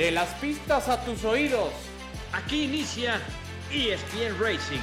De las pistas a tus oídos. Aquí inicia ESPN Racing.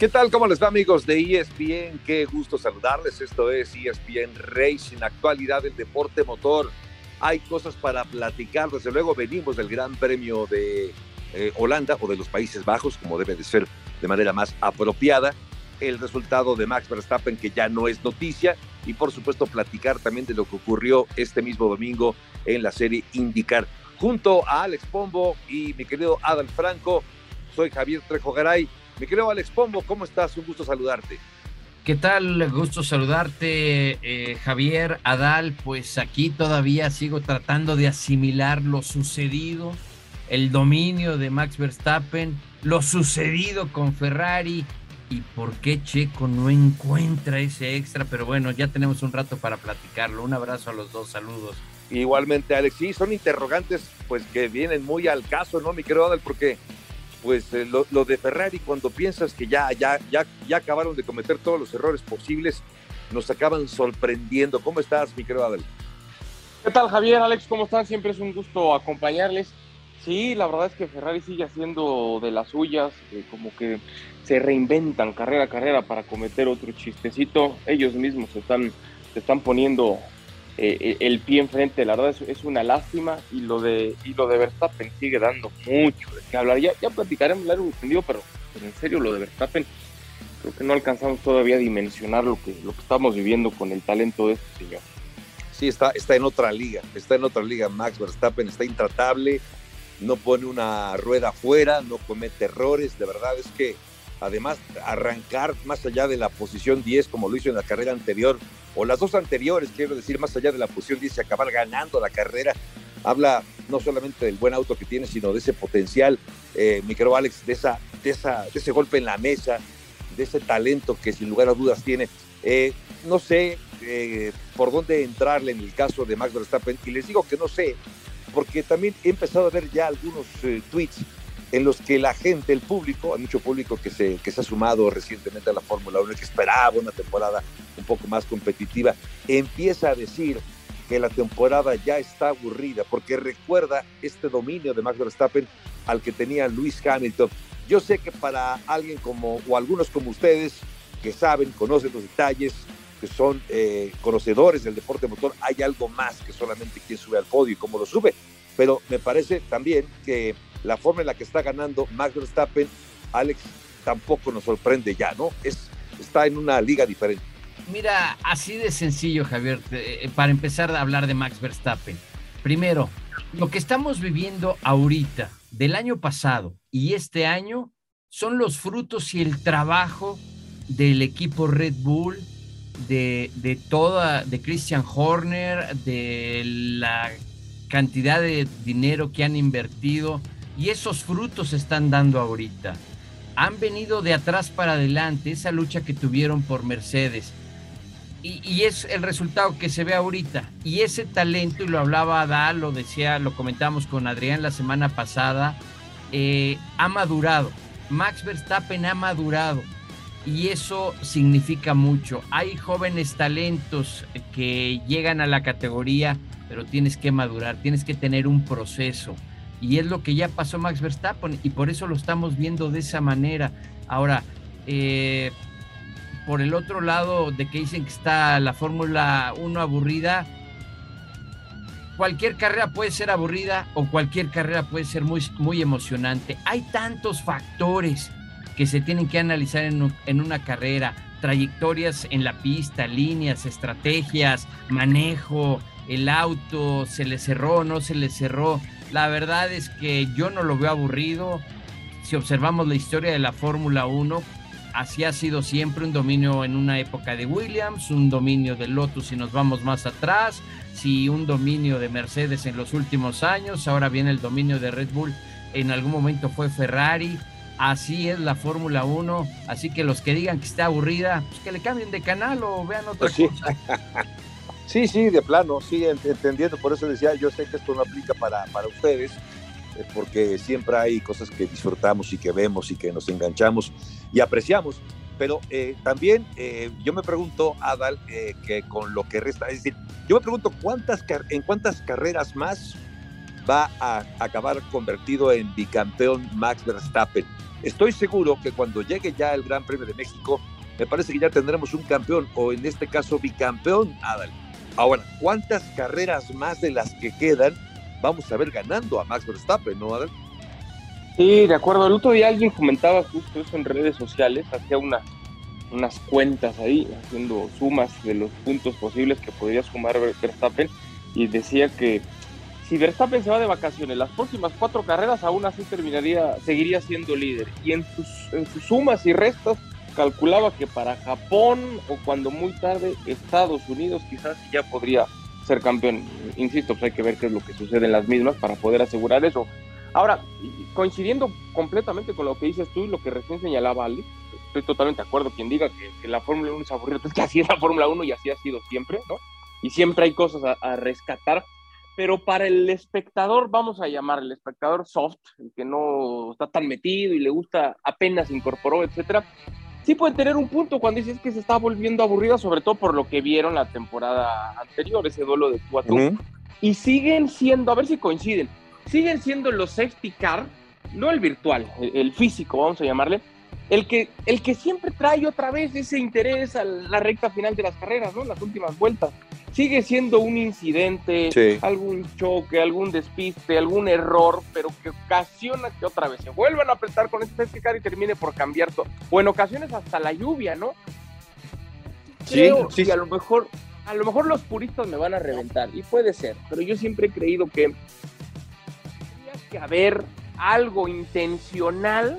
¿Qué tal? ¿Cómo les va amigos de ESPN? Qué gusto saludarles. Esto es ESPN Racing, actualidad del deporte motor. Hay cosas para platicar. Desde luego venimos del Gran Premio de eh, Holanda o de los Países Bajos, como debe de ser de manera más apropiada. El resultado de Max Verstappen, que ya no es noticia. Y por supuesto platicar también de lo que ocurrió este mismo domingo en la serie IndyCar. Junto a Alex Pombo y mi querido Adal Franco, soy Javier Trejo Garay mi querido Alex Pombo, ¿cómo estás? Un gusto saludarte. ¿Qué tal? Gusto saludarte, eh, Javier, Adal. Pues aquí todavía sigo tratando de asimilar lo sucedido, el dominio de Max Verstappen, lo sucedido con Ferrari y por qué Checo no encuentra ese extra. Pero bueno, ya tenemos un rato para platicarlo. Un abrazo a los dos, saludos. Igualmente, Alex. Sí, son interrogantes pues que vienen muy al caso, ¿no, mi querido Adal? Porque pues eh, lo, de Ferrari cuando piensas que ya, ya, ya, ya acabaron de cometer todos los errores posibles, nos acaban sorprendiendo. ¿Cómo estás, mi querido Adel? ¿Qué tal, Javier? Alex, ¿cómo están? Siempre es un gusto acompañarles. Sí, la verdad es que Ferrari sigue haciendo de las suyas, eh, como que se reinventan carrera a carrera para cometer otro chistecito. Ellos mismos se están, se están poniendo eh, eh, el pie enfrente, la verdad es, una lástima y lo de y lo de Verstappen sigue dando mucho de qué hablar. Ya, ya platicaremos largo entendido, pero, en serio lo de Verstappen creo que no alcanzamos todavía a dimensionar lo que, lo que estamos viviendo con el talento de este señor. Sí, está, está en otra liga, está en otra liga. Max Verstappen está intratable, no pone una rueda afuera, no comete errores. De verdad es que además arrancar más allá de la posición 10 como lo hizo en la carrera anterior, o las dos anteriores, quiero decir, más allá de la posición 10 y acabar ganando la carrera, habla no solamente del buen auto que tiene, sino de ese potencial, eh, micro Alex, de, esa, de, esa, de ese golpe en la mesa, de ese talento que sin lugar a dudas tiene. Eh, no sé eh, por dónde entrarle en el caso de Max Verstappen, y les digo que no sé, porque también he empezado a ver ya algunos tweets en los que la gente, el público, hay mucho público que se, que se ha sumado recientemente a la Fórmula 1 que esperaba una temporada un poco más competitiva, empieza a decir que la temporada ya está aburrida porque recuerda este dominio de Max Verstappen al que tenía Luis Hamilton. Yo sé que para alguien como, o algunos como ustedes, que saben, conocen los detalles, que son eh, conocedores del deporte motor, hay algo más que solamente quien sube al podio y cómo lo sube. Pero me parece también que la forma en la que está ganando Max Verstappen, Alex, tampoco nos sorprende ya, ¿no? Es, está en una liga diferente. Mira, así de sencillo, Javier, eh, para empezar a hablar de Max Verstappen. Primero, lo que estamos viviendo ahorita, del año pasado y este año, son los frutos y el trabajo del equipo Red Bull, de, de toda, de Christian Horner, de la cantidad de dinero que han invertido y esos frutos se están dando ahorita. Han venido de atrás para adelante, esa lucha que tuvieron por Mercedes. Y, es el resultado que se ve ahorita. Y ese talento, y lo hablaba Adal, lo decía, lo comentamos con Adrián la semana pasada, eh, ha madurado. Max Verstappen ha madurado. Y eso significa mucho. Hay jóvenes talentos que llegan a la categoría, pero tienes que madurar, tienes que tener un proceso y es lo que ya pasó Max Verstappen y por eso lo estamos viendo de esa manera. Ahora, eh, por el otro lado de que dicen que está la Fórmula 1 aburrida, cualquier carrera puede ser aburrida o cualquier carrera puede ser muy, muy emocionante. Hay tantos factores que se tienen que analizar en, en una carrera, trayectorias en la pista, líneas, estrategias, manejo, el auto, se le cerró, no se le cerró. La verdad es que yo no lo veo aburrido. Si observamos la historia de la Fórmula 1, así ha sido siempre un dominio en una época de Williams, un dominio de Lotus si nos vamos más atrás, si un dominio de Mercedes en los últimos años, ahora viene el dominio de Red Bull, en algún momento fue Ferrari. Así es la Fórmula 1, así que los que digan que está aburrida, pues que le cambien de canal o vean otra pues cosa. Sí, sí, de plano, sí, entendiendo. Por eso decía, yo sé que esto no aplica para, para ustedes, eh, porque siempre hay cosas que disfrutamos y que vemos y que nos enganchamos y apreciamos. pero eh, también eh, yo me pregunto, Adal, eh, que con lo que resta, es decir, yo me pregunto cuántas en cuántas carreras más va a acabar convertido en bicampeón Max Verstappen. Estoy seguro que cuando llegue ya el Gran Premio de México, me parece que ya tendremos un campeón, o en este caso bicampeón, Adal. Ahora, ¿cuántas carreras más de las que quedan vamos a ver ganando a Max Verstappen, no, Adal? Sí, de acuerdo. El otro día alguien comentaba justo eso en redes sociales, hacía unas, cuentas ahí, haciendo sumas de los puntos posibles que podría sumar Verstappen, y decía que si Verstappen se va de vacaciones, las próximas cuatro carreras aún así terminaría, seguiría siendo líder. Y en sus, en sus sumas y restas calculaba que para Japón o cuando muy tarde Estados Unidos quizás ya podría ser campeón. Insisto, pues hay que ver qué es lo que sucede en las mismas para poder asegurar eso. Ahora, coincidiendo completamente con lo que dices tú y lo que recién señalaba Ali, estoy totalmente de acuerdo. Quien diga que, la Fórmula 1 es aburrida, pues que así es la Fórmula 1 y así ha sido siempre, ¿no? Y siempre hay cosas a, rescatar. Pero para el espectador, vamos a llamar el espectador soft, el que no está tan metido y le gusta apenas incorporó, etcétera, sí puede tener un punto cuando dices que se está volviendo aburrida, sobre todo por lo que vieron la temporada anterior, ese duelo de cuatro. Y siguen siendo, a ver si coinciden, siguen siendo los safety car, no el virtual, el, físico, vamos a llamarle, el que, el que siempre trae otra vez ese interés a la recta final de las carreras, ¿no? Las últimas vueltas. Sigue siendo un incidente, algún choque, algún despiste, algún error, pero que ocasiona que otra vez se vuelvan a apretar con este safety car y termine por cambiar todo. O en ocasiones hasta la lluvia, ¿no? sí, sí. a lo mejor a lo mejor los puristas me van a reventar, y puede ser, pero yo siempre he creído que que haber algo intencional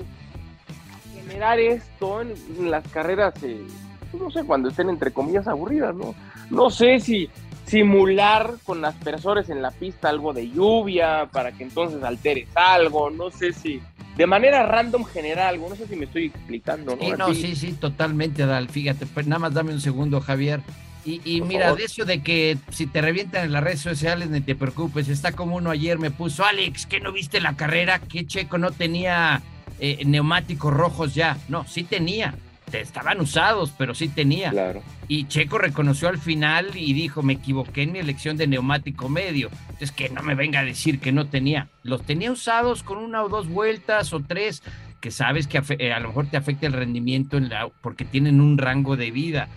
generar esto en, las carreras, eh, pues no sé, cuando estén entre comillas aburridas, ¿no? No sé si simular con las personas en la pista algo de lluvia para que entonces alteres algo, no sé si de manera random generar algo, no sé si me estoy explicando, ¿no? Sí, no, sí, sí, totalmente, Dal, fíjate, pues nada más dame un segundo, Javier. Y, mira, de eso de que si te revientan en las redes sociales, ni te preocupes. Está como uno ayer me puso, Alex, ¿qué no viste la carrera? ¿Qué Checo no tenía eh, neumáticos rojos ya? No, sí tenía. Estaban usados, pero sí tenía. Claro. Y Checo reconoció al final y dijo, me equivoqué en mi elección de neumático medio. Entonces, que no me venga a decir que no tenía. Los tenía usados con una o dos vueltas o tres, que sabes que eh, a lo mejor te afecta el rendimiento en la, porque tienen un rango de vida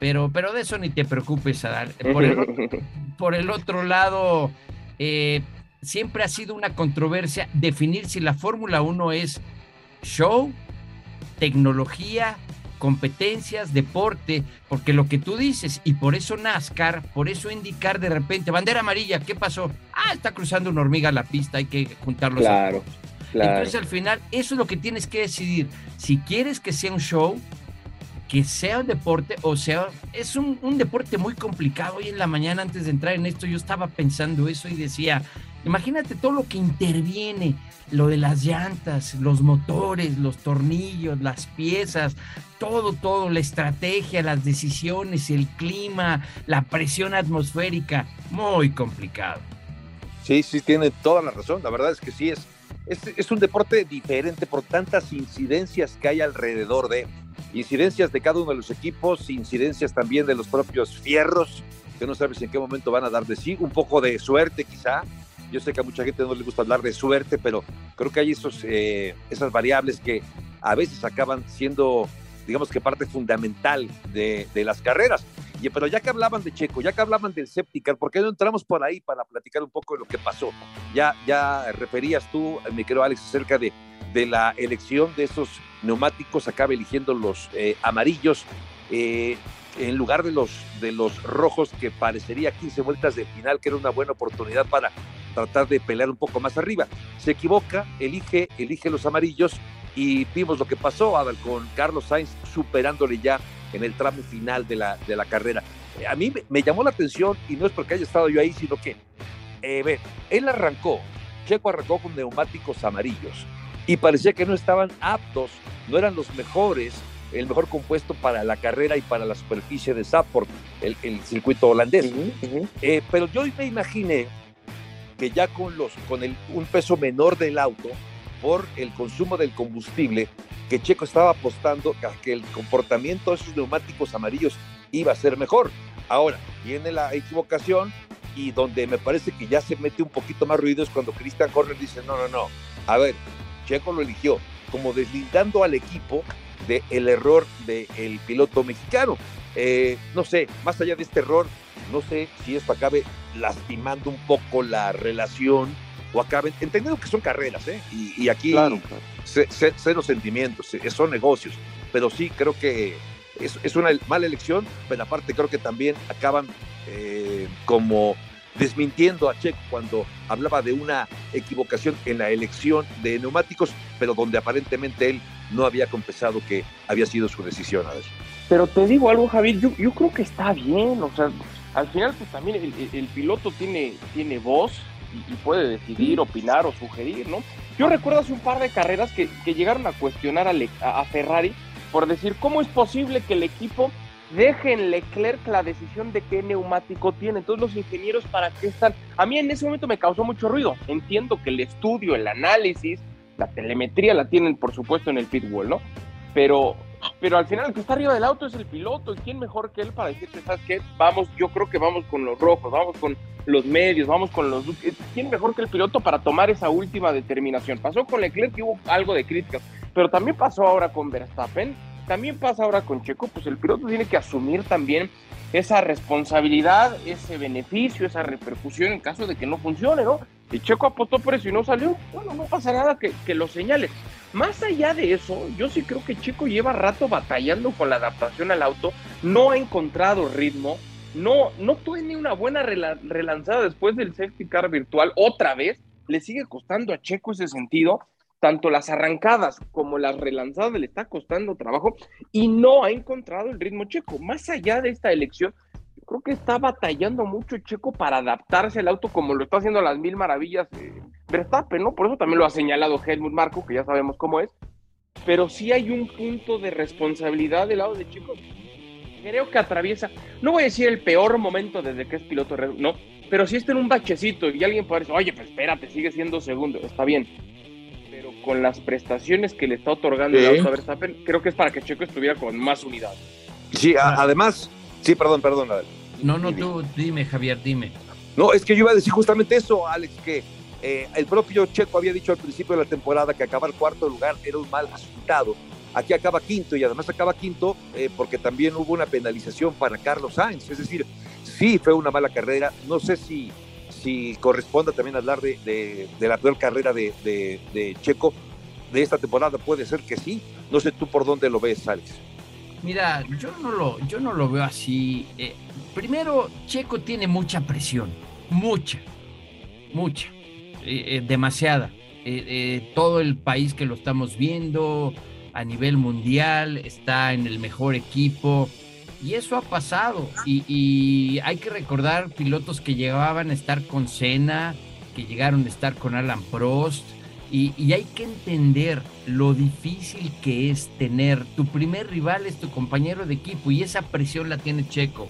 pero, pero de eso ni te preocupes, Adal. Por el, por el otro lado, eh, siempre ha sido una controversia definir si la Fórmula 1 es show, tecnología, competencias, deporte, porque lo que tú dices, y por eso NASCAR, por eso indicar de repente, bandera amarilla, ¿qué pasó? Ah, está cruzando una hormiga la pista, hay que juntarlos. Claro, claro. Entonces al final, eso es lo que tienes que decidir. Si quieres que sea un show, que sea un deporte, o sea, es un, deporte muy complicado. Hoy en la mañana, antes de entrar en esto, yo estaba pensando eso y decía, imagínate todo lo que interviene, lo de las llantas, los motores, los tornillos, las piezas, todo, todo, la estrategia, las decisiones, el clima, la presión atmosférica, muy complicado. Sí, sí, tiene toda la razón. La verdad es que sí es, es, es un deporte diferente por tantas incidencias que hay alrededor de incidencias de cada uno de los equipos, incidencias también de los propios fierros, que no sabes en qué momento van a dar de sí, un poco de suerte quizá. Yo sé que a mucha gente no le gusta hablar de suerte, pero creo que hay esos, eh, esas variables que a veces acaban siendo, digamos que parte fundamental de, de las carreras. Y, pero ya que hablaban de Checo, ya que hablaban del Septicar, ¿por qué no entramos por ahí para platicar un poco de lo que pasó? Ya, ya referías tú, mi querido Alex, acerca de, de la elección de esos neumáticos, acaba eligiendo los eh, amarillos eh, en lugar de los, de los rojos, que parecería 15 vueltas de final, que era una buena oportunidad para tratar de pelear un poco más arriba. Se equivoca, elige, elige los amarillos y vimos lo que pasó, Adal, con Carlos Sainz superándole ya en el tramo final de la, de la carrera. Eh, a mí me, llamó la atención, y no es porque haya estado yo ahí, sino que, ve, él arrancó, Checo arrancó con neumáticos amarillos y parecía que no estaban aptos, no eran los mejores, el mejor compuesto para la carrera y para la superficie de Zandvoort, el, circuito holandés. Eh, pero yo me imaginé que ya con, los, con el, un peso menor del auto, por el consumo del combustible, que Checo estaba apostando a que el comportamiento de esos neumáticos amarillos iba a ser mejor. Ahora, viene la equivocación y donde me parece que ya se mete un poquito más ruido es cuando Christian Horner dice, no, no, no, a ver, Checo lo eligió, como deslindando al equipo del el error del piloto mexicano. Eh, no sé, más allá de este error, no sé si esto acabe lastimando un poco la relación o acaben, entendiendo que son carreras, ¿eh? Y, aquí claro, cero sentimientos, son negocios, pero sí creo que es, es, una mala elección, pero aparte creo que también acaban eh, como desmintiendo a Checo cuando hablaba de una equivocación en la elección de neumáticos, pero donde aparentemente él no había confesado que había sido su decisión. A ver. Pero te digo algo, Javier, yo, yo creo que está bien, o sea, al final pues también el, piloto tiene, tiene voz y, puede decidir, opinar o sugerir, ¿no? Yo recuerdo hace un par de carreras que, que llegaron a cuestionar a, a Ferrari por decir, ¿cómo es posible que el equipo deje en Leclerc la decisión de qué neumático tiene. Entonces los ingenieros para qué están. A mí en ese momento me causó mucho ruido. Entiendo que el estudio, el análisis, la telemetría la tienen por supuesto en el pitbull, ¿no? Pero, pero al final el que está arriba del auto es el piloto. ¿Y quién mejor que él para decirte, sabes qué? Vamos, yo creo que vamos con los rojos, vamos con los medios, vamos con los... ¿Quién mejor que el piloto para tomar esa última determinación? Pasó con Leclerc y hubo algo de críticas, pero también pasó ahora con Verstappen también pasa ahora con Checo, pues el piloto tiene que asumir también esa responsabilidad, ese beneficio, esa repercusión en caso de que no funcione, ¿no? Y Checo apostó por eso y no salió, bueno, no pasa nada que, lo señale. Más allá de eso, yo sí creo que Checo lleva rato batallando con la adaptación al auto, no ha encontrado ritmo, no, no tiene una buena relanzada después del safety car virtual otra vez, le sigue costando a Checo ese sentido tanto las arrancadas como las relanzadas le está costando trabajo y no ha encontrado el ritmo checo. Más allá de esta elección, creo que está batallando mucho Checo para adaptarse al auto como lo está haciendo a las mil maravillas de Verstappen, ¿no? Por eso también lo ha señalado Helmut Marco, que ya sabemos cómo es. Pero sí hay un punto de responsabilidad del lado de Checo. Creo que atraviesa, no voy a decir el peor momento desde que es piloto, no, pero si está en un bachecito y alguien puede decir, oye, pues espérate, sigue siendo segundo, está bien con las prestaciones que le está otorgando el auto a Verstappen, creo que es para que Checo estuviera con más unidad. Sí, además, sí, perdón, perdón. No, no, tú dime, Javier, dime. No, es que yo iba a decir justamente eso, Alex, que eh, el propio Checo había dicho al principio de la temporada que acabar cuarto lugar era un mal resultado. Aquí acaba quinto y además acaba quinto eh, porque también hubo una penalización para Carlos Sainz. Es decir, sí fue una mala carrera. No sé si si corresponde también hablar de, la peor carrera de, Checo de esta temporada, puede ser que sí. No sé tú por dónde lo ves, Alex. Mira, yo no lo, yo no lo veo así. Eh, primero, Checo tiene mucha presión, mucha, mucha, eh, eh, demasiada. todo el país que lo estamos viendo a nivel mundial está en el mejor equipo y eso ha pasado. Y, hay que recordar pilotos que llegaban a estar con Senna, que llegaron a estar con Alan Prost. Y, hay que entender lo difícil que es tener tu primer rival es tu compañero de equipo y esa presión la tiene Checo.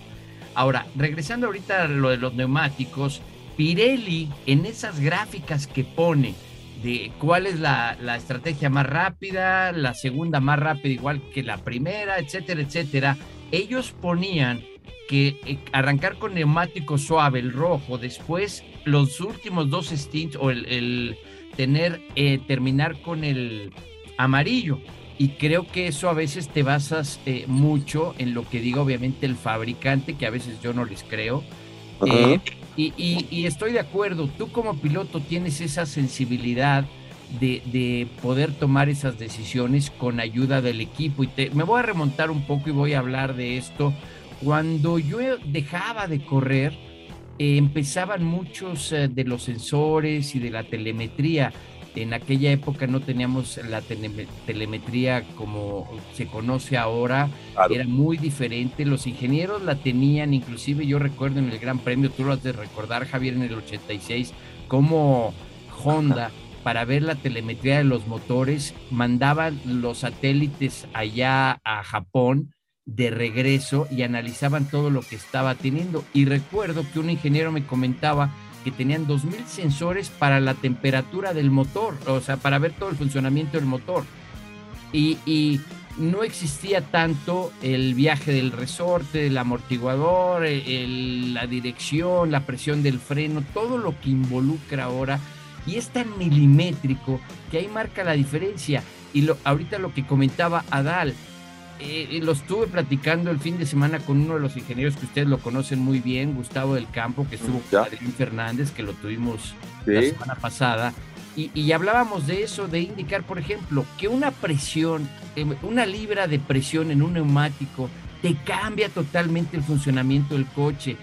Ahora, regresando ahorita a lo de los neumáticos, Pirelli en esas gráficas que pone de cuál es la, la estrategia más rápida, la segunda más rápida igual que la primera, etcétera, etcétera, ellos ponían que eh, arrancar con neumático suave, el rojo, después los últimos dos stints o el, tener, eh, terminar con el amarillo. Y creo que eso a veces te basas eh, mucho en lo que diga obviamente el fabricante, que a veces yo no les creo. y, y, estoy de acuerdo, tú como piloto tienes esa sensibilidad de, poder tomar esas decisiones con ayuda del equipo. Y te, me voy a remontar un poco y voy a hablar de esto. Cuando yo dejaba de correr, eh, empezaban muchos eh, de los sensores y de la telemetría. En aquella época no teníamos la telemetría como se conoce ahora, era muy diferente. Los ingenieros la tenían, inclusive yo recuerdo en el Gran Premio, tú lo has de recordar, Javier, en el 86, como Honda para ver la telemetría de los motores, mandaban los satélites allá a Japón de regreso y analizaban todo lo que estaba teniendo. Y recuerdo que un ingeniero me comentaba que tenían 2.000 sensores para la temperatura del motor, o sea, para ver todo el funcionamiento del motor. y, no existía tanto el viaje del resorte, el amortiguador, la dirección, la presión del freno, todo lo que involucra ahora y es tan milimétrico que ahí marca la diferencia. Y lo, ahorita lo que comentaba Adal, eh, lo estuve platicando el fin de semana con uno de los ingenieros que ustedes lo conocen muy bien, Gustavo del Campo, que estuvo con Adrián Fernández, que lo tuvimos la semana pasada. Y, hablábamos de eso, de indicar, por ejemplo, que una presión, eh, una libra de presión en un neumático te cambia totalmente el funcionamiento del coche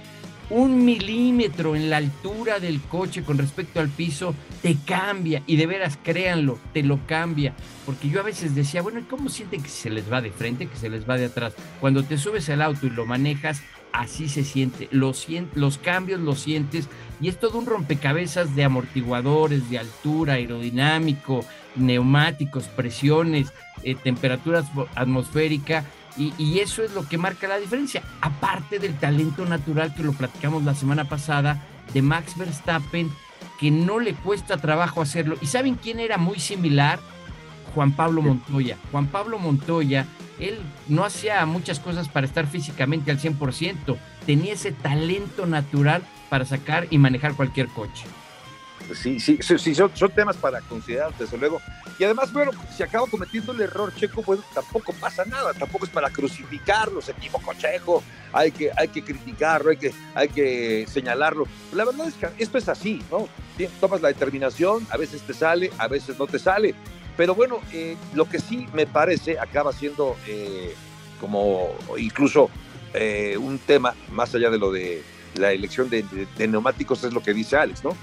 un milímetro en la altura del coche con respecto al piso te cambia y de veras créanlo, te lo cambia. Porque yo a veces decía, bueno, ¿y cómo sienten que se les va de frente, que se les va de atrás? Cuando te subes al auto y lo manejas, así se siente. Los, los cambios los sientes y es todo un rompecabezas de amortiguadores, de altura, aerodinámico, neumáticos, presiones, eh, temperatura atmosférica y, eso es lo que marca la diferencia. Aparte del talento natural que lo platicamos la semana pasada de Max Verstappen, que no le cuesta trabajo hacerlo. ¿Y saben quién era muy similar? Juan Pablo Montoya. Juan Pablo Montoya, él no hacía muchas cosas para estar físicamente al 100%, tenía ese talento natural para sacar y manejar cualquier coche. Sí, sí, sí, son, temas para considerar, desde luego. Y además, bueno, si acaba cometiendo el error Checo, pues tampoco pasa nada, tampoco es para crucificarlo, se equivocó Checo, hay que, hay que criticarlo, hay que, hay que señalarlo. La verdad es que esto es así, ¿no? Tomas la determinación, a veces te sale, a veces no te sale. Pero bueno, eh, lo que sí me parece acaba siendo eh, como incluso eh, un tema, más allá de lo de la elección de neumáticos, es lo que dice Alex, ¿no?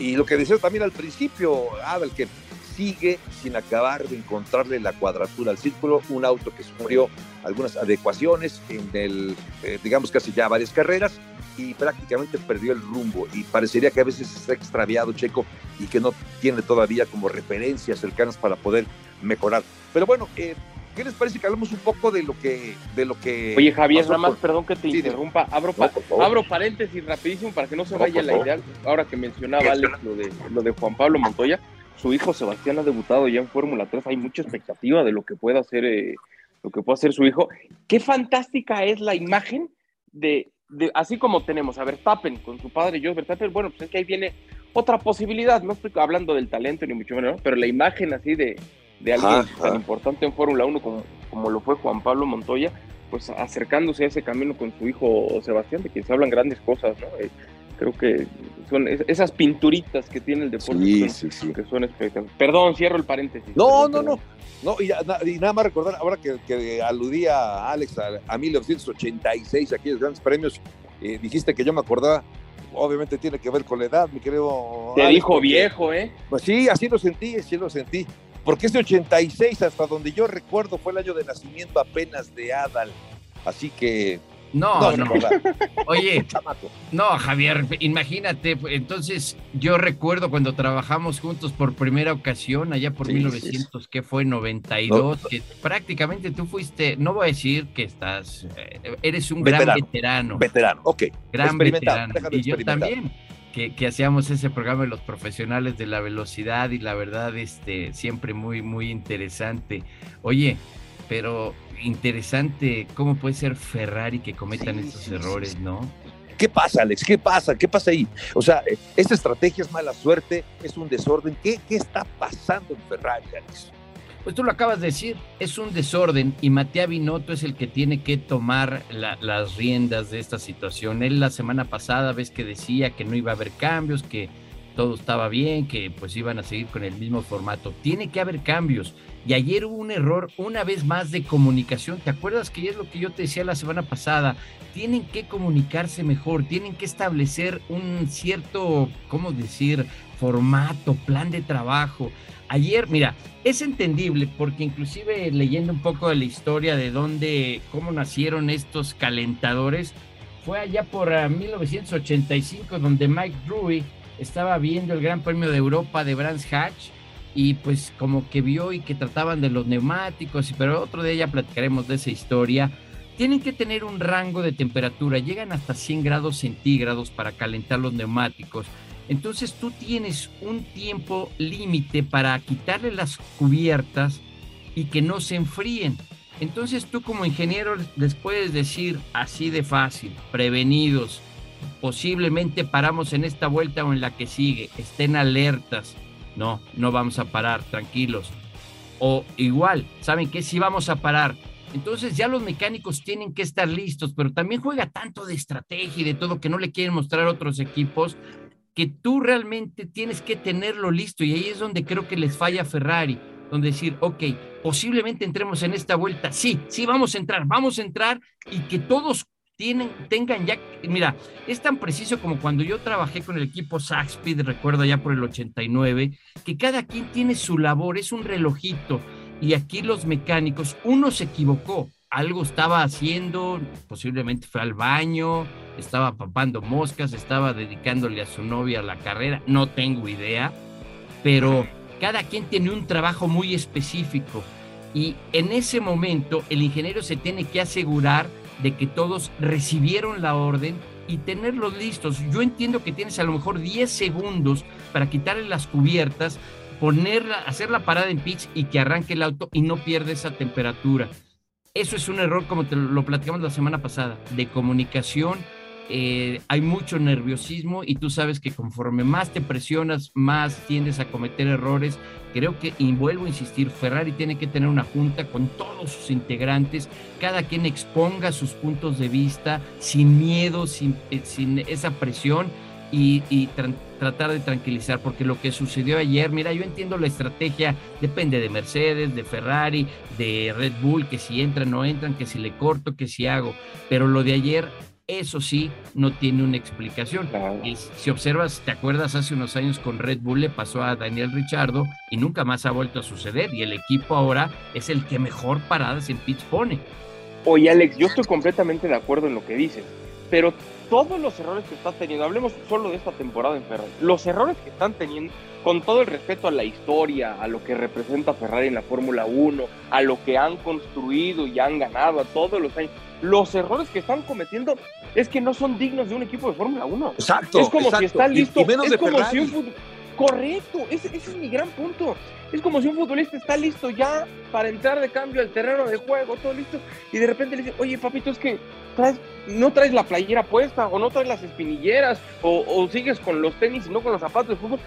Y lo que decía también al principio, Abel, que sigue sin acabar de encontrarle la cuadratura al círculo, un auto que sufrió algunas adecuaciones en el, eh, digamos casi ya varias carreras y prácticamente perdió el rumbo y parecería que a veces está extraviado Checo y que no tiene todavía como referencias cercanas para poder mejorar. Pero bueno, eh, ¿Qué les parece que hablemos un poco de lo que... De lo que Oye, Javier, nada más, perdón que te interrumpa. Abro, abro paréntesis rapidísimo para que no se vaya la idea. Ahora que mencionaba Alex lo de, lo de Juan Pablo Montoya, su hijo Sebastián ha debutado ya en Fórmula 3. Hay mucha expectativa de lo que pueda hacer, eh, lo que pueda hacer su hijo. Qué fantástica es la imagen de, de, así como tenemos a Verstappen con su padre Jos Verstappen, bueno, pues es que ahí viene otra posibilidad, no estoy hablando del talento ni mucho menos, pero la imagen así de, de alguien tan importante en Fórmula 1 como, como lo fue Juan Pablo Montoya, pues acercándose a ese camino con su hijo Sebastián, de quien se hablan grandes cosas, ¿no? Eh, creo que son esas pinturitas que tiene el deporte que, son, espectaculares. Perdón, cierro el paréntesis. No, no, no. No, y, nada más recordar, ahora que, aludía a Alex a, 1986, aquí los grandes premios, eh, dijiste que yo me acordaba, obviamente tiene que ver con la edad, mi querido. Te dijo viejo, ¿eh? Pues sí, así lo sentí, así lo sentí porque ese 86, hasta donde yo recuerdo, fue el año de nacimiento apenas de Adal. Así que. No, no. Oye, no, Javier, imagínate, entonces yo recuerdo cuando trabajamos juntos por primera ocasión, allá por 1900, que fue 92, que prácticamente tú fuiste, no voy a decir que estás, eh, eres un gran veterano. Veterano, ok. Gran veterano. Y yo también que, hacíamos ese programa de los profesionales de la velocidad y la verdad, este, siempre muy, muy interesante. Oye, pero interesante cómo puede ser Ferrari que cometan estos errores, ¿no? ¿Qué pasa, Alex? ¿Qué pasa? ¿Qué pasa ahí? O sea, esta estrategia es mala suerte, es un desorden. ¿Qué, qué está pasando en Ferrari, Alex? Pues tú lo acabas de decir, es un desorden y Matías Binotto es el que tiene que tomar las riendas de esta situación. Él la semana pasada ves que decía que no iba a haber cambios, que todo estaba bien, que pues iban a seguir con el mismo formato. Tiene que haber cambios. Y ayer hubo un error una vez más de comunicación. ¿Te acuerdas que es lo que yo te decía la semana pasada? Tienen que comunicarse mejor, tienen que establecer un cierto, ¿cómo decir? Formato, plan de trabajo ayer, mira, es entendible porque inclusive leyendo un poco de la historia de dónde, cómo nacieron estos calentadores, fue allá por 1985 ah, donde Mike Drury estaba viendo el Gran Premio de Europa de Brands Hatch y pues como que vio y que trataban de los neumáticos, pero otro día ya platicaremos de esa historia. Tienen que tener un rango de temperatura, llegan hasta 100 grados centígrados para calentar los neumáticos entonces tú tienes un tiempo límite para quitarle las cubiertas y que no se enfríen. Entonces tú como ingeniero les puedes decir así de fácil, prevenidos, posiblemente paramos en esta vuelta o en la que sigue, estén alertas. No, no vamos a parar, tranquilos. O igual, ¿saben qué? Si vamos a parar. Entonces ya los mecánicos tienen que estar listos, pero también juega tanto de estrategia y de todo que no le quieren mostrar a otros equipos que tú realmente tienes que tenerlo listo y ahí es donde creo que les falla Ferrari donde decir, ok, posiblemente entremos en esta vuelta, sí, sí, vamos a entrar, vamos a entrar y que todos tienen, tengan ya, mira, es tan preciso como cuando yo trabajé con el equipo Saxpeed, recuerdo ya por el 89, que cada quien tiene su labor, es un relojito. Y aquí los mecánicos, uno se equivocó, algo estaba haciendo, posiblemente fue al baño, estaba papando moscas, estaba dedicándole a su novia la carrera, no tengo idea, pero cada quien tiene un trabajo muy específico y en ese momento el ingeniero se tiene que asegurar de que todos recibieron la orden y tenerlos listos. Yo entiendo que tienes a lo mejor 10 segundos para quitarle las cubiertas, ponerla, hacer la parada en pitch y que arranque el auto y no pierda esa temperatura. Eso es un error, como te lo platicamos la semana pasada, de comunicación eh, hay mucho nerviosismo y tú sabes que conforme más te presionas, más tiendes a cometer errores. Creo que, y vuelvo a insistir, Ferrari tiene que tener una junta con todos sus integrantes, cada quien exponga sus puntos de vista sin miedo, sin, eh, sin esa presión y, tratar de tranquilizar, porque lo que sucedió ayer, mira, yo entiendo la estrategia, depende de Mercedes, de Ferrari, de Red Bull, que si entran o no entran, que si le corto, que si hago, pero lo de ayer eso sí, no tiene una explicación. Y si observas, te acuerdas, hace unos años con Red Bull le pasó a Daniel Richardo y nunca más ha vuelto a suceder. Y el equipo ahora es el que mejor paradas en pitch pone. Oye, Alex, yo estoy completamente de acuerdo en lo que dices, pero todos los errores que está teniendo, hablemos solo de esta temporada en Ferrari, los errores que están teniendo, con todo el respeto a la historia, a lo que representa Ferrari en la Fórmula 1, a lo que han construido y han ganado a todos los años, los errores que están cometiendo es que no son dignos de un equipo de Fórmula 1. Exacto. Es como si está listo. es como si un Correcto, ese, es mi gran punto. Es como si un futbolista está listo ya para entrar de cambio al terreno de juego, todo listo, y de repente le dice, oye papito, es que no traes la playera puesta, o no traes las espinilleras, o, o, sigues con los tenis y no con los zapatos de fútbol.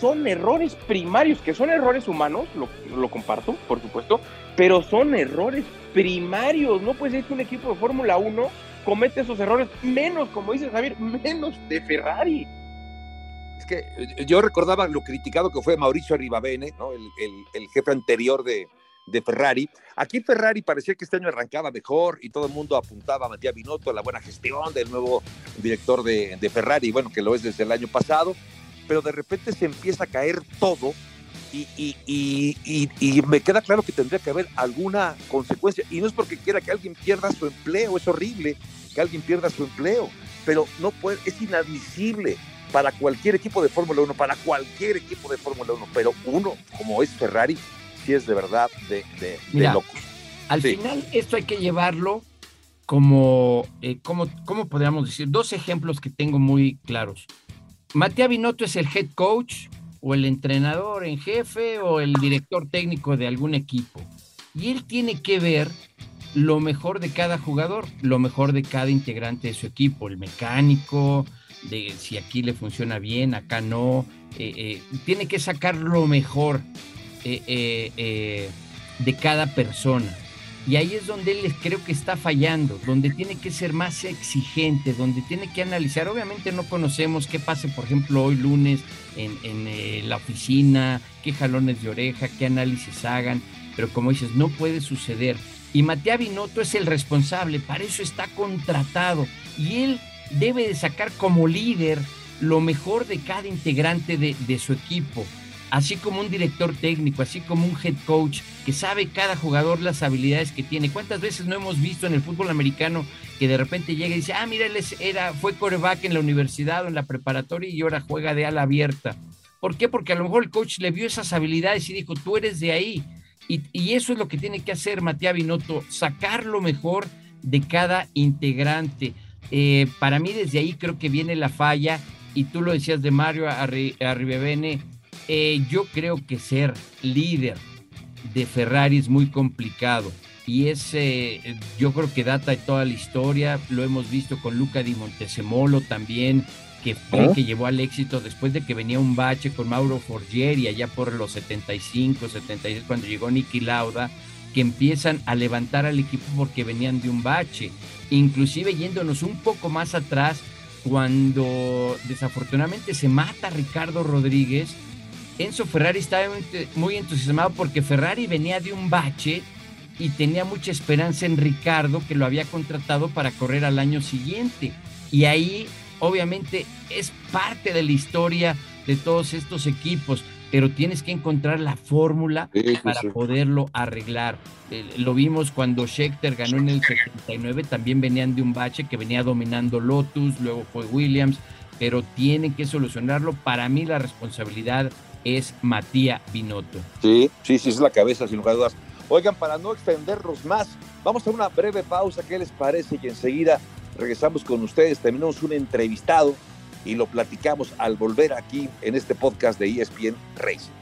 Son errores primarios, que son errores humanos, lo, lo comparto, por supuesto, pero son errores primarios. No puede ser que un equipo de Fórmula 1 comete esos errores, menos, como dice Javier, menos de Ferrari. Es que eh, yo recordaba lo criticado que fue Mauricio Arribavene, ¿no? el, jefe anterior de, Ferrari. Aquí Ferrari parecía que este año arrancaba mejor y todo el mundo apuntaba a Matías Binotto, a la buena gestión del nuevo director de, de Ferrari, bueno, que lo es desde el año pasado, pero de repente se empieza a caer todo y, me queda claro que tendría que haber alguna consecuencia. Y no es porque quiera que alguien pierda su empleo, es horrible que alguien pierda su empleo, pero no puede, es inadmisible para cualquier equipo de Fórmula 1, para cualquier equipo de Fórmula 1, pero uno como es Ferrari, sí es de verdad de, de, locos. Al final esto hay que llevarlo como, eh, como, ¿cómo podríamos decir? Dos ejemplos que tengo muy claros. Matías Binotto es el head coach o el entrenador en jefe o el director técnico de algún equipo. Y él tiene que ver lo mejor de cada jugador, lo mejor de cada integrante de su equipo, el mecánico, de si aquí le funciona bien, acá no. Eh, eh, tiene que sacar lo mejor eh, de cada persona. Y ahí es donde él creo que está fallando, donde tiene que ser más exigente, donde tiene que analizar. Obviamente no conocemos qué pase, por ejemplo, hoy lunes en, la oficina, qué jalones de oreja, qué análisis hagan, pero como dices, no puede suceder. Y Matías Binotto es el responsable, para eso está contratado. Y él debe de sacar como líder lo mejor de cada integrante de, su equipo así como un director técnico, así como un head coach que sabe cada jugador las habilidades que tiene. ¿Cuántas veces no hemos visto en el fútbol americano que de repente llega y dice, ah, mira, él era, fue coreback en la universidad o en la preparatoria y ahora juega de ala abierta? ¿Por qué? Porque a lo mejor el coach le vio esas habilidades y dijo, tú eres de ahí. Y, eso es lo que tiene que hacer Matías Binotto, sacar lo mejor de cada integrante. Eh, para mí desde ahí creo que viene la falla y tú lo decías de Mario Arribebene, eh, yo creo que ser líder de Ferrari es muy complicado y ese yo creo que data de toda la historia, lo hemos visto con Luca Di Montesemolo también, que fue que llevó al éxito después de que venía un bache con Mauro Forgieri allá por los 75, 76 cuando llegó Niki Lauda, que empiezan a levantar al equipo porque venían de un bache, inclusive yéndonos un poco más atrás cuando desafortunadamente se mata Ricardo Rodríguez, Enzo Ferrari estaba muy entusiasmado porque Ferrari venía de un bache y tenía mucha esperanza en Ricardo que lo había contratado para correr al año siguiente. Y ahí obviamente es parte de la historia de todos estos equipos, pero tienes que encontrar la fórmula para poderlo arreglar. Eh, lo vimos cuando Schechter ganó en el 79, también venían de un bache que venía dominando Lotus, luego fue Williams, pero tienen que solucionarlo. Para mí la responsabilidad es Matías Binotto. Sí, sí, sí, es la cabeza, sin lugar a dudas. Oigan, para no extendernos más, vamos a una breve pausa, ¿qué les parece? Y enseguida regresamos con ustedes, terminamos un entrevistado y lo platicamos al volver aquí en este podcast de ESPN Racing.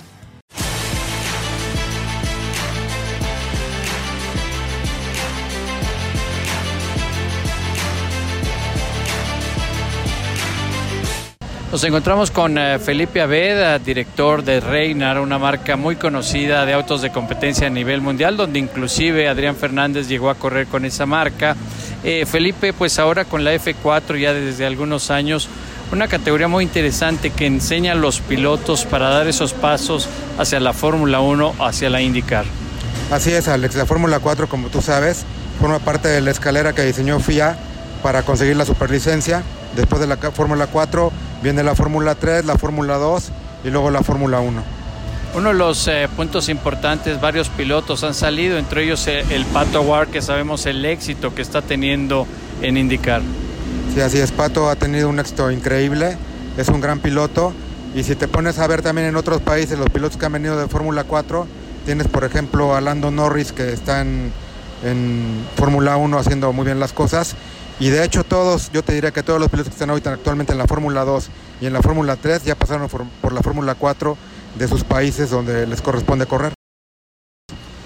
Nos encontramos con eh, Felipe Aveda, director de Reinar, una marca muy conocida de autos de competencia a nivel mundial, donde inclusive Adrián Fernández llegó a correr con esa marca. Eh, Felipe, pues ahora con la F4 ya desde algunos años, una categoría muy interesante que enseña a los pilotos para dar esos pasos hacia la Fórmula 1, hacia la IndyCar. Así es, Alex. La Fórmula 4, como tú sabes, forma parte de la escalera que diseñó FIA para conseguir la superlicencia. Después de la Fórmula 4 viene la Fórmula 3, la Fórmula 2 y luego la Fórmula 1. Uno de los eh, puntos importantes, varios pilotos han salido, entre ellos eh, el Pato Ward, que sabemos el éxito que está teniendo en IndyCar. Sí, así es, Pato ha tenido un éxito increíble, es un gran piloto. Y si te pones a ver también en otros países los pilotos que han venido de Fórmula 4, tienes por ejemplo a Lando Norris que está en, Fórmula 1 haciendo muy bien las cosas. Y de hecho todos, yo te diría que todos los pilotos que están ahorita actualmente en la Fórmula 2 y en la Fórmula 3 ya pasaron por, la Fórmula 4 de sus países donde les corresponde correr.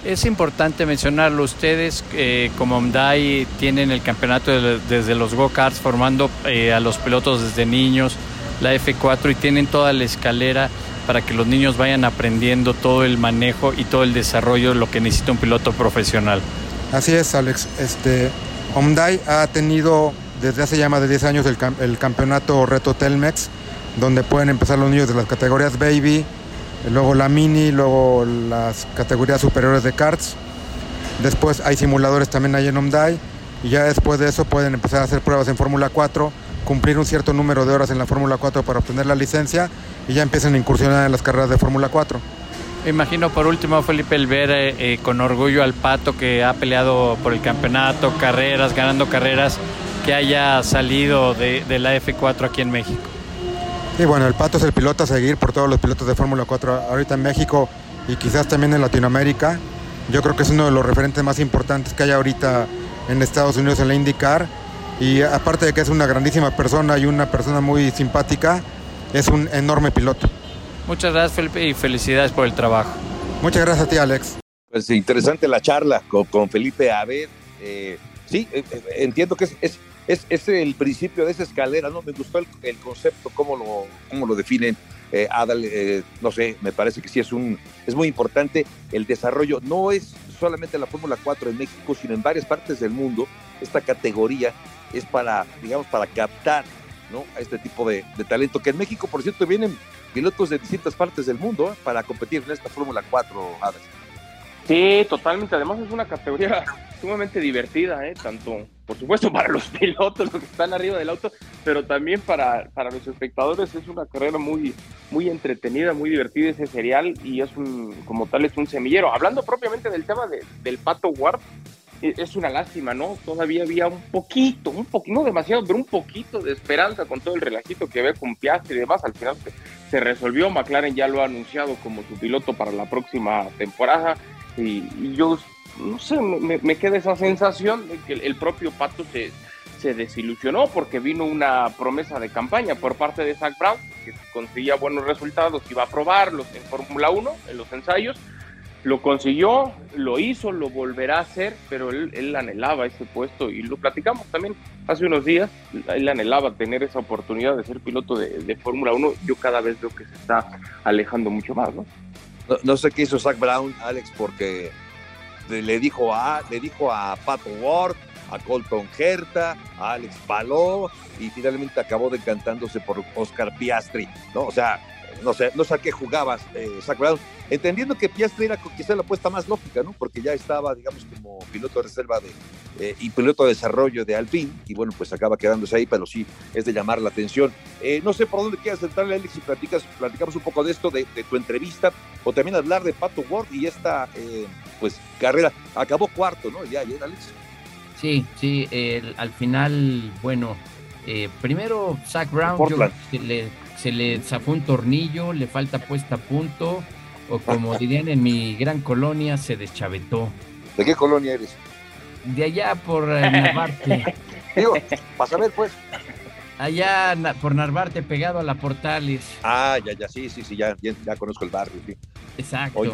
Es importante mencionarlo, ustedes eh, como Hyundai tienen el campeonato desde los go-karts formando eh, a los pilotos desde niños, la F4 y tienen toda la escalera para que los niños vayan aprendiendo todo el manejo y todo el desarrollo de lo que necesita un piloto profesional. Así es, Alex. Este, Hyundai ha tenido desde hace ya más de 10 años el, campeonato Reto Telmex, donde pueden empezar los niños de las categorías Baby, luego la Mini, luego las categorías superiores de karts. Después hay simuladores también ahí en Hyundai y ya después de eso pueden empezar a hacer pruebas en Fórmula 4, cumplir un cierto número de horas en la Fórmula 4 para obtener la licencia y ya empiezan a incursionar en las carreras de Fórmula 4. Imagino por último, Felipe, el ver eh, con orgullo al Pato que ha peleado por el campeonato, carreras, ganando carreras, que haya salido de, la F4 aquí en México. Sí, bueno, el Pato es el piloto a seguir por todos los pilotos de Fórmula 4 ahorita en México y quizás también en Latinoamérica. Yo creo que es uno de los referentes más importantes que hay ahorita en Estados Unidos en la IndyCar. Y aparte de que es una grandísima persona y una persona muy simpática, es un enorme piloto. Muchas gracias, Felipe, y felicidades por el trabajo. Muchas gracias a ti, Alex. Pues interesante la charla con, Felipe Abed. Eh, sí, eh, eh, entiendo que es, es, es, el principio de esa escalera, ¿no? Me gustó el, concepto, cómo lo, cómo lo definen. Adal, no sé, me parece que sí es, un, es muy importante el desarrollo. No es solamente la Fórmula 4 en México, sino en varias partes del mundo. Esta categoría es para, digamos, para captar ¿no? a este tipo de, de talento, que en México, por cierto, vienen pilotos de distintas partes del mundo ¿eh? para competir en esta Fórmula 4, Hades. Sí, totalmente. Además es una categoría sumamente divertida, ¿eh? tanto, por supuesto, para los pilotos, los que están arriba del auto, pero también para, para los espectadores es una carrera muy, muy entretenida, muy divertida ese serial y es un, como tal, es un semillero. Hablando propiamente del tema del Pato Ward, e, es una lástima, ¿no? Todavía había un poquito, un poquito, no demasiado, pero un poquito de esperanza con todo el relajito que ve con Piastri y demás. Al final se, resolvió, McLaren ya lo ha anunciado como su piloto para la próxima temporada y, yo, no sé, me, queda esa sensación de que el propio Pato se, se desilusionó porque vino una promesa de campaña por parte de Zach Brown, que conseguía buenos resultados, iba a probarlos en Fórmula 1, en los ensayos, lo consiguió, lo hizo, lo volverá a hacer, pero él, él anhelaba ese puesto y lo platicamos también hace unos días, él anhelaba tener esa oportunidad de ser piloto de, de Fórmula 1, yo cada vez veo que se está alejando mucho más, ¿no? No, no sé qué hizo Zach Brown, Alex, porque le dijo a, le dijo a Pato Ward, a Colton Herta, a Alex Paló, y finalmente acabó decantándose por Oscar Piastri, ¿no? O sea, no sé, no sé a qué jugabas, eh, Zach Brown, entendiendo que Piastri era quizá la apuesta más lógica, ¿no? Porque ya estaba, digamos, como piloto de reserva de, eh, y piloto de desarrollo de Alpine, y bueno, pues acaba quedándose ahí, pero sí es de llamar la atención. Eh, no sé por dónde quieras entrarle, Alex, si platicas, platicamos un poco de esto, de, de tu entrevista, o también hablar de Pato Ward y esta, eh, pues, carrera. Acabó cuarto, ¿no? Ya ayer, Alex. Sí, sí, el, al final, bueno, primero Zach Brown yo, le, se le zafó un tornillo, le falta puesta a punto, o como dirían en mi gran colonia, se deschavetó. ¿De qué colonia eres? De allá por eh, Narvarte. Digo, para saber, pues. Allá na, por Narvarte, pegado a la Portales. Ah, ya, ya, sí, sí, sí, ya, ya, ya conozco el barrio, sí. Exacto. Oye.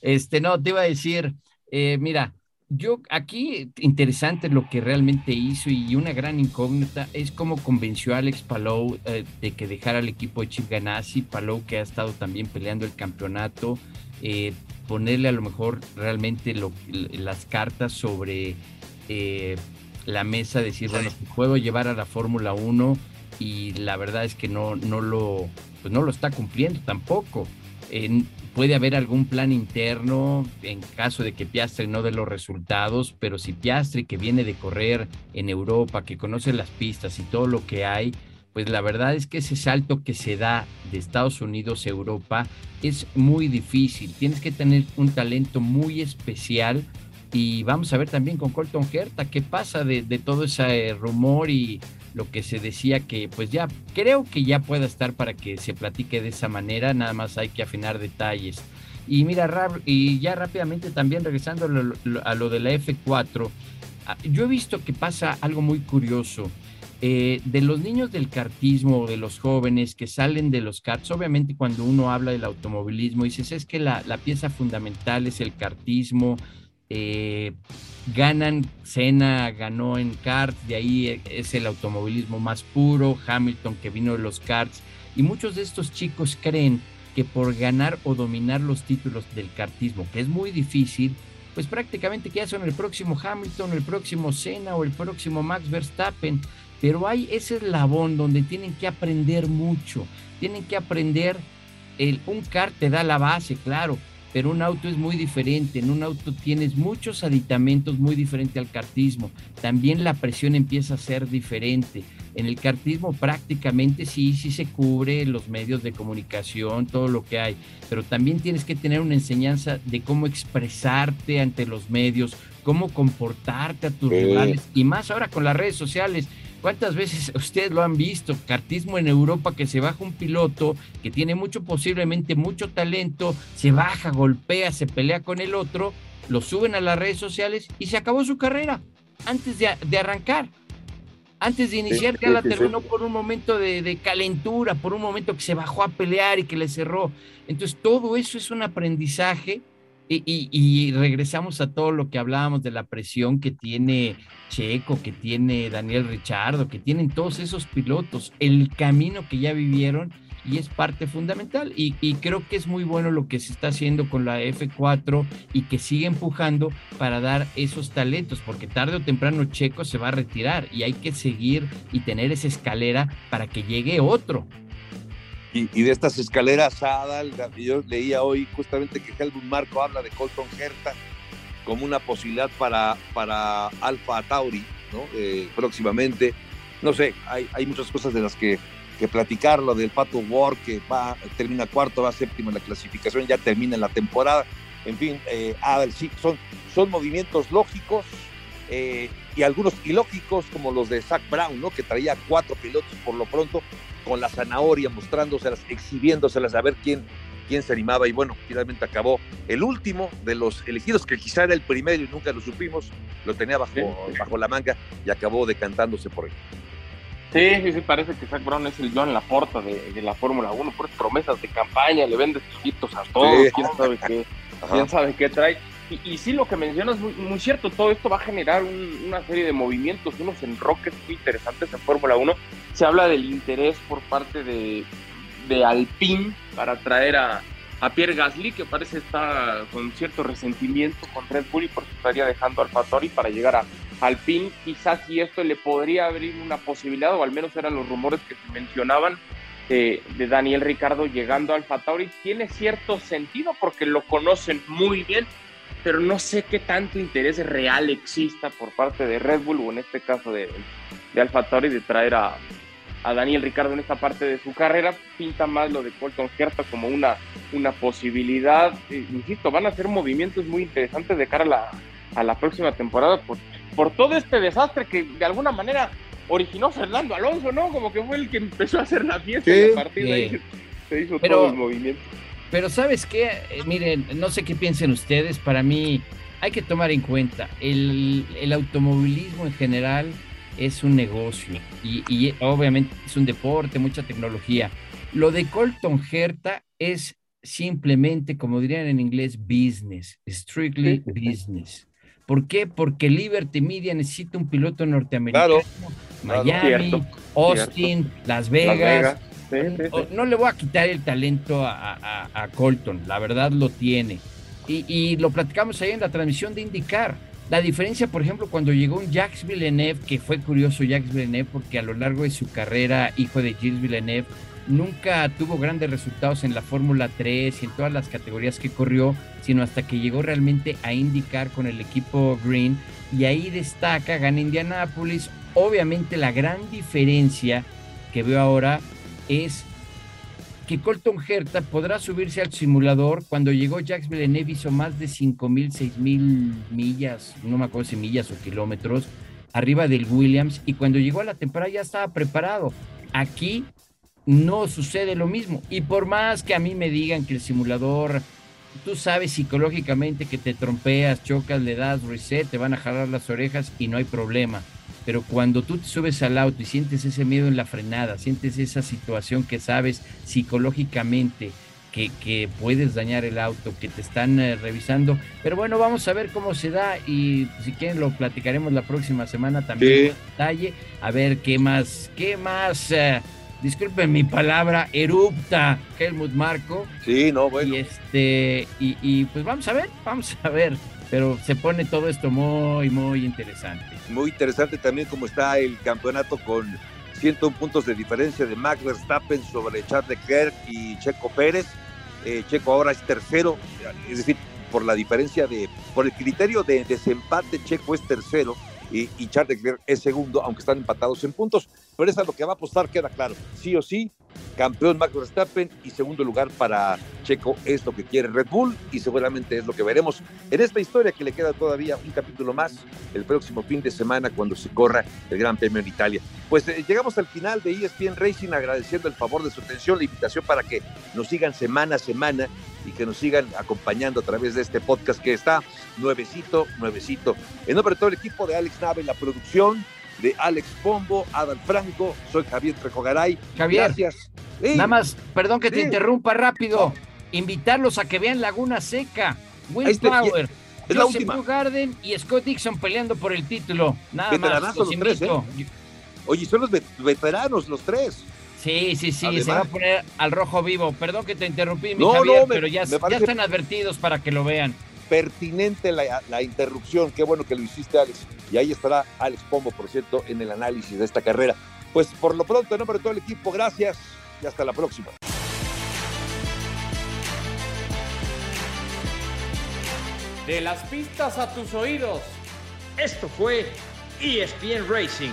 Este, no, te iba a decir, eh, mira, yo aquí interesante lo que realmente hizo y una gran incógnita es cómo convenció a Alex Palou eh, de que dejara el equipo de Chip Ganassi, Palou que ha estado también peleando el campeonato, eh, ponerle a lo mejor realmente lo, las cartas sobre eh, la mesa, decir, bueno, puedo llevar a la Fórmula 1 y la verdad es que no, no, lo, pues no lo está cumpliendo tampoco. En, puede haber algún plan interno en caso de que Piastri no dé los resultados, pero si Piastri que viene de correr en Europa, que conoce las pistas y todo lo que hay, pues la verdad es que ese salto que se da de Estados Unidos a Europa es muy difícil. Tienes que tener un talento muy especial y vamos a ver también con Colton Herta qué pasa de, de todo ese rumor y lo que se decía que pues ya creo que ya pueda estar para que se platique de esa manera, nada más hay que afinar detalles. Y mira, y ya rápidamente también regresando a lo, de la F4, yo he visto que pasa algo muy curioso. Eh, de los niños del kartismo, de los jóvenes que salen de los karts, obviamente cuando uno habla del automovilismo, dices, es que la, la pieza fundamental es el kartismo, eh, ganan, Senna ganó en karts, de ahí es el automovilismo más puro, Hamilton que vino de los karts, y muchos de estos chicos creen que por ganar o dominar los títulos del kartismo, que es muy difícil, pues prácticamente que ya son el próximo Hamilton, el próximo Senna o el próximo Max Verstappen, pero hay ese eslabón donde tienen que aprender mucho, tienen que aprender, el, un kart te da la base, claro, pero un auto es muy diferente. En un auto tienes muchos aditamentos muy diferente al kartismo. También la presión empieza a ser diferente. En el kartismo prácticamente sí, sí se cubre los medios de comunicación, todo lo que hay, pero también tienes que tener una enseñanza de cómo expresarte ante los medios, cómo comportarte a tus sí. rivales y más ahora con las redes sociales. ¿Cuántas veces ustedes lo han visto? Cartismo en Europa que se baja un piloto que tiene mucho, posiblemente mucho talento, se baja, golpea, se pelea con el otro, lo suben a las redes sociales y se acabó su carrera antes de, de arrancar. Antes de iniciar sí, ya sí, la terminó por un momento de, de, calentura, por un momento que se bajó a pelear y que le cerró. Entonces todo eso es un aprendizaje y, y, y, regresamos a todo lo que hablábamos de la presión que tiene Checo, que tiene Daniel Richardo, que tienen todos esos pilotos, el camino que ya vivieron y es parte fundamental. Y, y, creo que es muy bueno lo que se está haciendo con la F4 y que sigue empujando para dar esos talentos, porque tarde o temprano Checo se va a retirar y hay que seguir y tener esa escalera para que llegue otro. Y, de estas escaleras, Adal, yo leía hoy justamente que Helmut Marco habla de Colton Herta como una posibilidad para, para Alfa Tauri, ¿no? Eh, próximamente. No sé, hay, hay, muchas cosas de las que, que platicar, lo del Pato War, que va, termina cuarto, va séptimo en la clasificación, ya termina la temporada. En fin, eh, Adal, sí, son, son movimientos lógicos eh, y algunos ilógicos, como los de Zach Brown, ¿no? Que traía cuatro pilotos por lo pronto, con la zanahoria, mostrándoselas, exhibiéndoselas, a ver quién, quién se animaba. Y bueno, finalmente acabó el último de los elegidos, que quizá era el primero y nunca lo supimos, lo tenía bajo, sí. bajo la manga y acabó decantándose por él. Sí, sí, sí, parece que Zach Brown es el Joan Laporta de, de la Fórmula 1, por promesas de campaña, le vendes chiquitos a todos, sí. quién sabe qué. quién sabe qué trae. Y, sí, lo que mencionas es muy, cierto, todo esto va a generar una serie de movimientos, unos enroques muy interesantes en Fórmula 1. Se habla del interés por parte de, de Alpine para traer a, Pierre Gasly, que parece estar con cierto resentimiento con Red Bull y por eso estaría dejando al Fattori para llegar a Alpine. Quizás si esto le podría abrir una posibilidad, o al menos eran los rumores que se mencionaban, de Daniel Ricardo llegando al Fattori. Tiene cierto sentido porque lo conocen muy bien pero no sé qué tanto interés real exista por parte de Red Bull o en este caso de, de AlphaTauri de traer a, a, Daniel Ricardo en esta parte de su carrera. Pinta más lo de Colton Herta como una, una posibilidad. Eh, insisto, van a ser movimientos muy interesantes de cara a la, a la próxima temporada por, por todo este desastre que de alguna manera originó Fernando Alonso, ¿no? Como que fue el que empezó a hacer la fiesta y a partir de ahí se hizo todo el movimiento. Pero sabes qué, eh, miren, no sé qué piensen ustedes, para mí hay que tomar en cuenta, el, automovilismo en general es un negocio y, obviamente es un deporte, mucha tecnología. Lo de Colton Herta es simplemente, como dirían en inglés, business, strictly business. ¿Por qué? Porque Liberty Media necesita un piloto norteamericano. Miami, Austin, Las Vegas no le voy a quitar el talento a, Colton, la verdad lo tiene. Y, lo platicamos ahí en la transmisión de indicar. La diferencia, por ejemplo, cuando llegó un Jacques Villeneuve, que fue curioso Jacques Villeneuve porque a lo largo de su carrera, hijo de Gilles Villeneuve, nunca tuvo grandes resultados en la Fórmula 3 y en todas las categorías que corrió, sino hasta que llegó realmente a indicar con el equipo Green y ahí destaca, gana Indianapolis. Obviamente la gran diferencia que veo ahora es que Colton Herta podrá subirse al simulador. Cuando llegó Jacques Villeneuve hizo más de 5.000, 6.000 millas, no me acuerdo si millas o kilómetros, arriba del Williams. Y cuando llegó a la temporada ya estaba preparado. Aquí no sucede lo mismo. Y por más que a mí me digan que el simulador, tú sabes psicológicamente que te trompeas, chocas, le das reset, te van a jalar las orejas y no hay problema pero cuando tú te subes al auto y sientes ese miedo en la frenada, sientes esa situación que sabes psicológicamente que, puedes dañar el auto, que te están eh, revisando, pero bueno, vamos a ver cómo se da y si quieren lo platicaremos la próxima semana también en detalle, a ver qué más, qué más... Eh, disculpen mi palabra, erupta Helmut Marco. Sí, no, bueno. Y este, y, y, pues vamos a ver, vamos a ver. Pero se pone todo esto muy, muy interesante. Muy interesante también como está el campeonato con 101 puntos de diferencia de Max Verstappen sobre Charles Leclerc y Checo Pérez. Eh, Checo ahora es tercero, es decir, por la diferencia de, por el criterio de desempate, Checo es tercero y, y Charles Leclerc es segundo, aunque están empatados en puntos. Pero eso es lo que va a apostar, queda claro. Sí o sí, campeón Max Verstappen y segundo lugar para Checo es lo que quiere Red Bull y seguramente es lo que veremos en esta historia que le queda todavía un capítulo más el próximo fin de semana cuando se corra el Gran Premio en Italia. Pues eh, llegamos al final de ESPN Racing agradeciendo el favor de su atención, la invitación para que nos sigan semana a semana y que nos sigan acompañando a través de este podcast que está nuevecito, nuevecito. En nombre de todo el equipo de Alex Nave, la producción, de Alex Pombo, Adal Franco, soy Javier Trejogaray. Javier, gracias. Nada más, perdón que te interrumpa rápido. Invitarlos a que vean Laguna Seca, Will Power, es la última. Garden y Scott Dixon peleando por el título. Nada más. Los tres, ¿eh? Oye, son los veteranos los tres. Sí, sí, sí, se va a poner al rojo vivo. Perdón que te interrumpí, mi Javier, pero ya, ya están advertidos para que lo vean pertinente la, interrupción. Qué bueno que lo hiciste, Alex. Y ahí estará Alex Pombo, por cierto, en el análisis de esta carrera. Pues por lo pronto, en nombre de todo el equipo, gracias y hasta la próxima. De las pistas a tus oídos. Esto fue ESPN Racing